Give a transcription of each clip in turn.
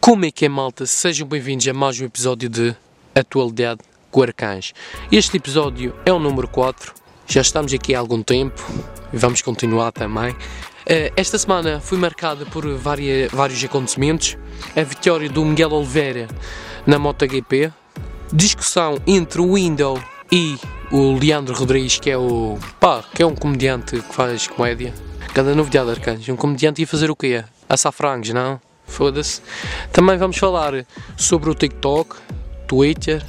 Como é que é, malta? Sejam bem-vindos a mais um episódio de Atualidade com Arcães. Este episódio é o número 4, já estamos aqui há algum tempo e vamos continuar também. Eh, Esta semana foi marcada por varia- vários acontecimentos. A vitória do Miguel Oliveira na MotoGP, discussão entre o Window e o Leandro Rodrigues, que é o pá, que é um comediante que faz comédia. Cada novidade, Arcanjos. Um comediante ia fazer o quê? Assar frangos, não? Foda-se. Também vamos falar sobre o TikTok, Twitter,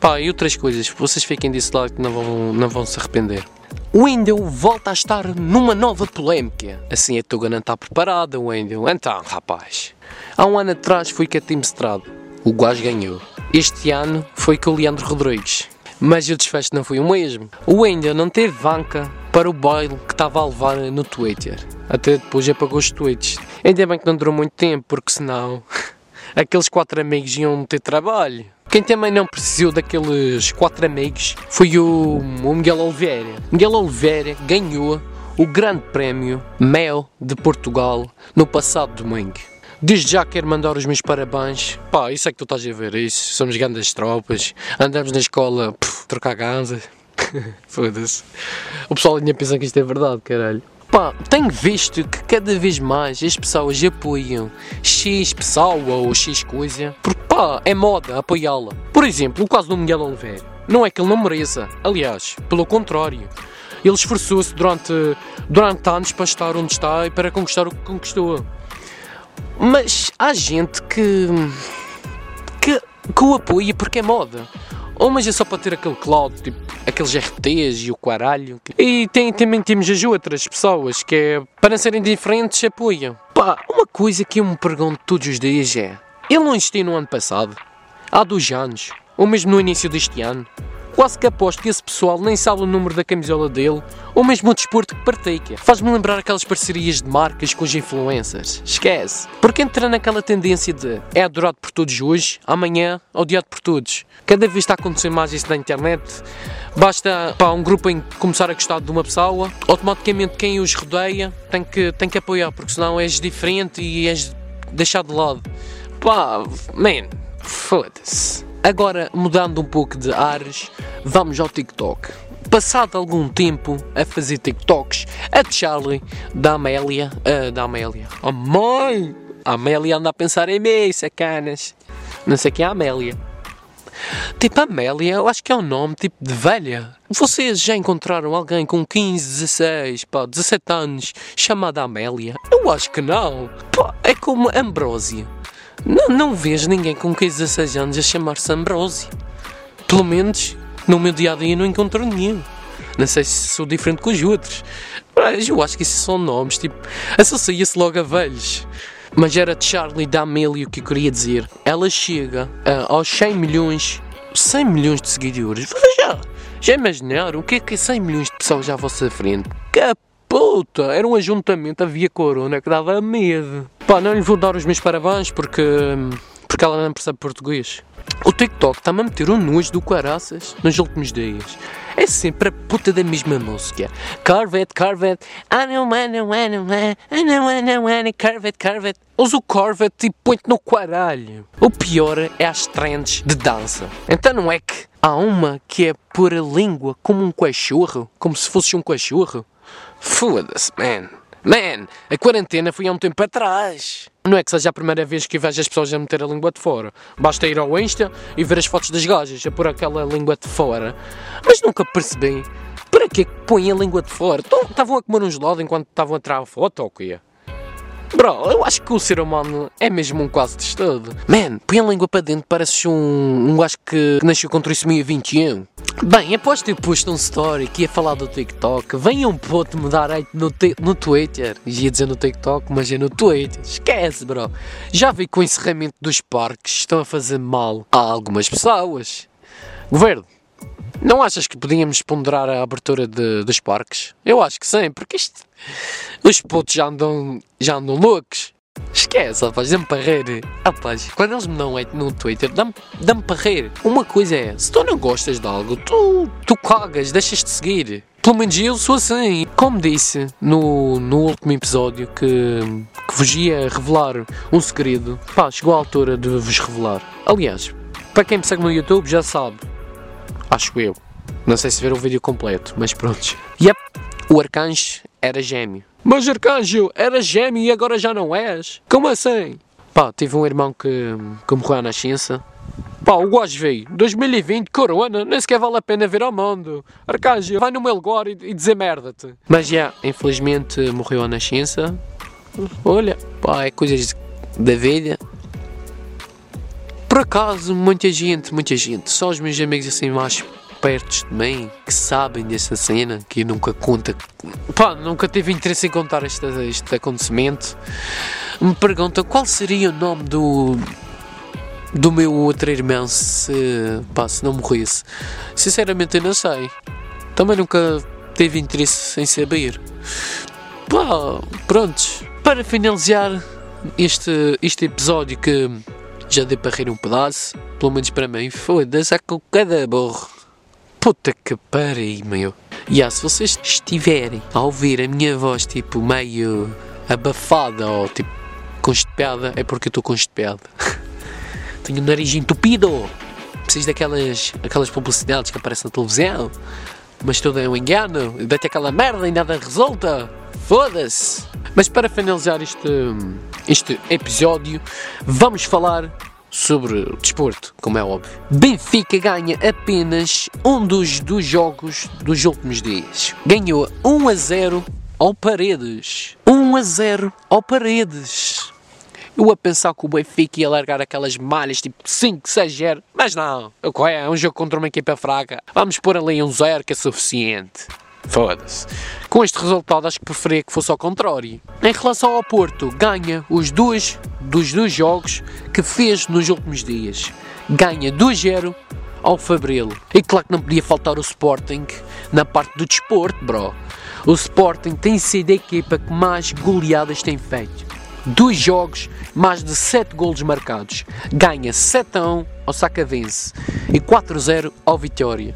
pá, e outras coisas. Vocês fiquem desse lado que não vão, não vão se arrepender. O Wendel volta a estar numa nova polémica. Assim a Tuga não está preparada, Wendel. Então, rapaz. Há um ano atrás foi com a Strada. O gajo ganhou. Este ano foi com o Leandro Rodrigues. Mas o desfecho não foi o mesmo. O Wendel não teve banca para o baile que estava a levar no Twitter. Até depois apagou os tweets. Ainda bem que não durou muito tempo, porque senão aqueles quatro amigos iam ter trabalho. Quem também não precisou daqueles quatro amigos foi o, o Miguel Oliveira. Miguel Oliveira ganhou o Grande Prémio Mel de Portugal no passado domingo. Desde já quero mandar os meus parabéns. Pá, isso é que tu estás a ver, isso. Somos grandes tropas. Andamos na escola, pff, trocar ganzas. Foda-se. O pessoal ainda pensa que isto é verdade, caralho. Pá, tenho visto que cada vez mais as pessoas apoiam X pessoa ou X coisa, porque pá, é moda apoiá-la. Por exemplo, o caso do Miguel Oliveira. Não é que ele não mereça, aliás, pelo contrário. Ele esforçou-se durante, durante anos para estar onde está e para conquistar o que conquistou. Mas há gente que, que, que o apoia porque é moda. Ou mas é só para ter aquele cloud, tipo, aqueles RTs e o caralho. E tem, também temos as outras pessoas que é, para serem diferentes, apoiam. Pá, uma coisa que eu me pergunto todos os dias é: ele não existiu no ano passado? Há dois anos? Ou mesmo no início deste ano? Quase que aposto que esse pessoal nem sabe o número da camisola dele, ou mesmo o desporto que pratica. Faz-me lembrar aquelas parcerias de marcas com os influencers. Esquece. Porque entra naquela tendência de é adorado por todos hoje, amanhã odiado por todos. Cada vez está a acontecer mais isso na internet. Basta pá, um grupo em começar a gostar de uma pessoa, automaticamente quem os rodeia tem que, tem que apoiar, porque senão és diferente e és deixado de lado. Pá, man, foda-se. Agora, mudando um pouco de ares, vamos ao TikTok. Passado algum tempo a fazer TikToks, a Charlie da Amélia, ah, da Amélia, a mãe, a Amélia anda a pensar em mim, sacanas. Não sei quem é a Amélia. Tipo, Amélia, eu acho que é um nome tipo de velha. Vocês já encontraram alguém com 15, 16, pá, 17 anos chamada Amélia? Eu acho que não. Pá, é como Ambrósia. Não, não vejo ninguém com 15, 16 anos a chamar-se Ambrósio. Pelo menos no meu dia a dia não encontro nenhum. Não sei se sou diferente com os outros. Mas eu acho que esses são nomes, tipo, associa-se logo a velhos. Mas era Charlie da Amélia que eu queria dizer. Ela chega ah, aos 100 milhões, 100 milhões de seguidores. Já, já imaginaram o que é que é 100 milhões de pessoas à vossa frente? Que puta! Era um ajuntamento, havia corona que dava medo. Pá, não lhe vou dar os meus parabéns porque, porque ela não percebe português. O TikTok está-me a meter um nojo do caraças nos últimos dias. É sempre a puta da mesma música. Corvette, Corvette, I don't wanna, wanna, wanna, I don't wanna, wanna, Corvette, Corvette. Usa o Corvette e põe-te no caralho. O pior é as trends de dança. Então não é que há uma que é pôr a língua como um cachorro, como se fosse um cachorro. Foda-se, man. Man, a quarentena foi há um tempo atrás. Não é que seja a primeira vez que vejo as pessoas a meter a língua de fora. Basta ir ao Insta e ver as fotos das gajas a pôr aquela língua de fora. Mas nunca percebi para que é põem a língua de fora. Então, Estavam a comer um gelado enquanto estavam a tirar a foto ou o quê? Bro, eu acho que o ser humano é mesmo um quase testado. Man, põe a língua para dentro, parece um, um gajo que nasceu com trissomia 21. Bem, após ter posto um story que ia falar do TikTok, venha um puto me dar hate no, no Twitter. Ia dizer no TikTok, mas é no Twitter. Esquece, bro. Já vi que o encerramento dos parques estão a fazer mal a algumas pessoas. Governo, não achas que podíamos ponderar a abertura de- dos parques? Eu acho que sim, porque isto. Os putos já andam, já andam loucos. Esquece, rapaz, dá-me para rir. Rapaz, quando eles me dão no Twitter, dá-me dá para rir. Uma coisa é, se tu não gostas de algo, tu, tu cagas, deixas de seguir. Pelo menos eu sou assim. Como disse no, no último episódio que, que vos ia revelar um segredo, pá, chegou a altura de vos revelar. Aliás, para quem me segue no YouTube já sabe. Acho eu. Não sei se ver o vídeo completo, mas pronto. Yep, o arcanjo era gêmeo. Mas arcanjo, era gêmeo e agora já não és? Como assim? Pá, tive um irmão que, que morreu à nascença. Pá, o gajo veio, 2020, corona, nem sequer vale a pena ver ao mundo. Arcanjo, vai no meu lugar e, e dizer merda-te. Mas já, yeah, infelizmente morreu à nascença. Olha, pá, é coisas da vida. Por acaso, muita gente, muita gente, só os meus amigos assim mais perto de mim que sabem dessa cena, que nunca conta, pá, nunca teve interesse em contar este, este acontecimento, me perguntam qual seria o nome do do meu outro irmão se, pá, se não morresse. Sinceramente eu não sei. Também nunca teve interesse em saber. Pá, prontos. Para finalizar este, este episódio que já deu para rir um pedaço, pelo menos para mim, foda-se a cada borro. Puta que pariu, meu. E yeah, se vocês estiverem a ouvir a minha voz tipo meio abafada ou tipo constipada, é porque eu estou constipado. Tenho o nariz entupido. Preciso daquelas aquelas publicidades que aparecem na televisão. Mas tudo é um engano. Dá-te aquela merda e nada resulta. Foda-se. Mas para finalizar este, este episódio, vamos falar sobre o desporto, como é óbvio. Benfica ganha apenas um dos, dos jogos dos últimos dias. Ganhou 1 a 0 ao Paredes. 1 a 0 ao Paredes. Eu a pensar que o Benfica ia largar aquelas malhas tipo 5, 6, 0, mas não. É, é um jogo contra uma equipa fraca. Vamos pôr ali um 0 que é suficiente. Foda-se. Com este resultado, acho que preferia que fosse ao contrário. Em relação ao Porto, ganha os dois dos dois jogos que fez nos últimos dias. Ganha 2-0 ao Fabril. E claro que não podia faltar o Sporting na parte do desporto, bro. O Sporting tem sido a equipa que mais goleadas tem feito. Dois jogos, mais de 7 golos marcados. Ganha 7 1 ao Sacavense e 4-0 ao Vitória.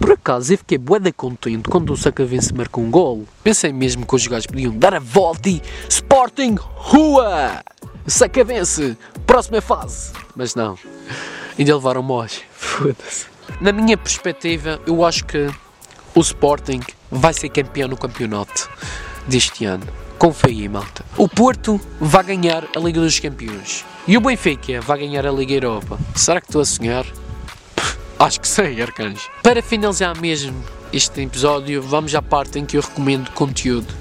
Por acaso eu fiquei bué contente quando o Sacavense marcou um gol. Pensei mesmo que os jogadores podiam dar a volta e Sporting Rua! Sacavense, próxima fase. Mas não, ainda levaram mós. Foda-se. Na minha perspectiva, eu acho que o Sporting vai ser campeão no campeonato deste ano. Confia, malta. O Porto vai ganhar a Liga dos Campeões. E o Benfica vai ganhar a Liga Europa. Será que estou a sonhar? Acho que sei, Arcanjo. Para finalizar mesmo este episódio, vamos à parte em que eu recomendo conteúdo.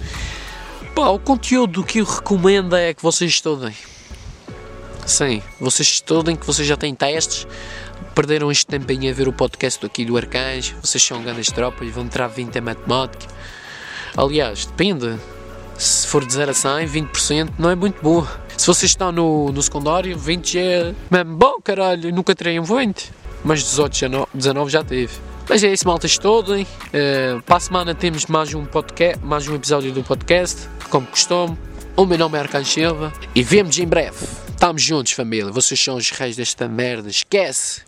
Pá, o conteúdo que eu recomendo é que vocês estudem. Sim, vocês estudem, que vocês já têm testes, perderam este tempinho a ver o podcast aqui do Arcanjo, vocês são grandes tropas, vão entrar 20 em matemática. Aliás, depende. Se for de 0 a 100, 20% não é muito bom. Se vocês estão no, no secundário, 20 é mesmo bom, caralho, nunca terei um 20 mas 18, 19 já teve. Mas é isso, malta, estudem. Uh, para a semana temos mais um podcast, mais um episódio do podcast, como costume. O meu nome é Arcanjo Silva e vemos em breve. Estamos juntos, família. Vocês são os reis desta merda. Esquece!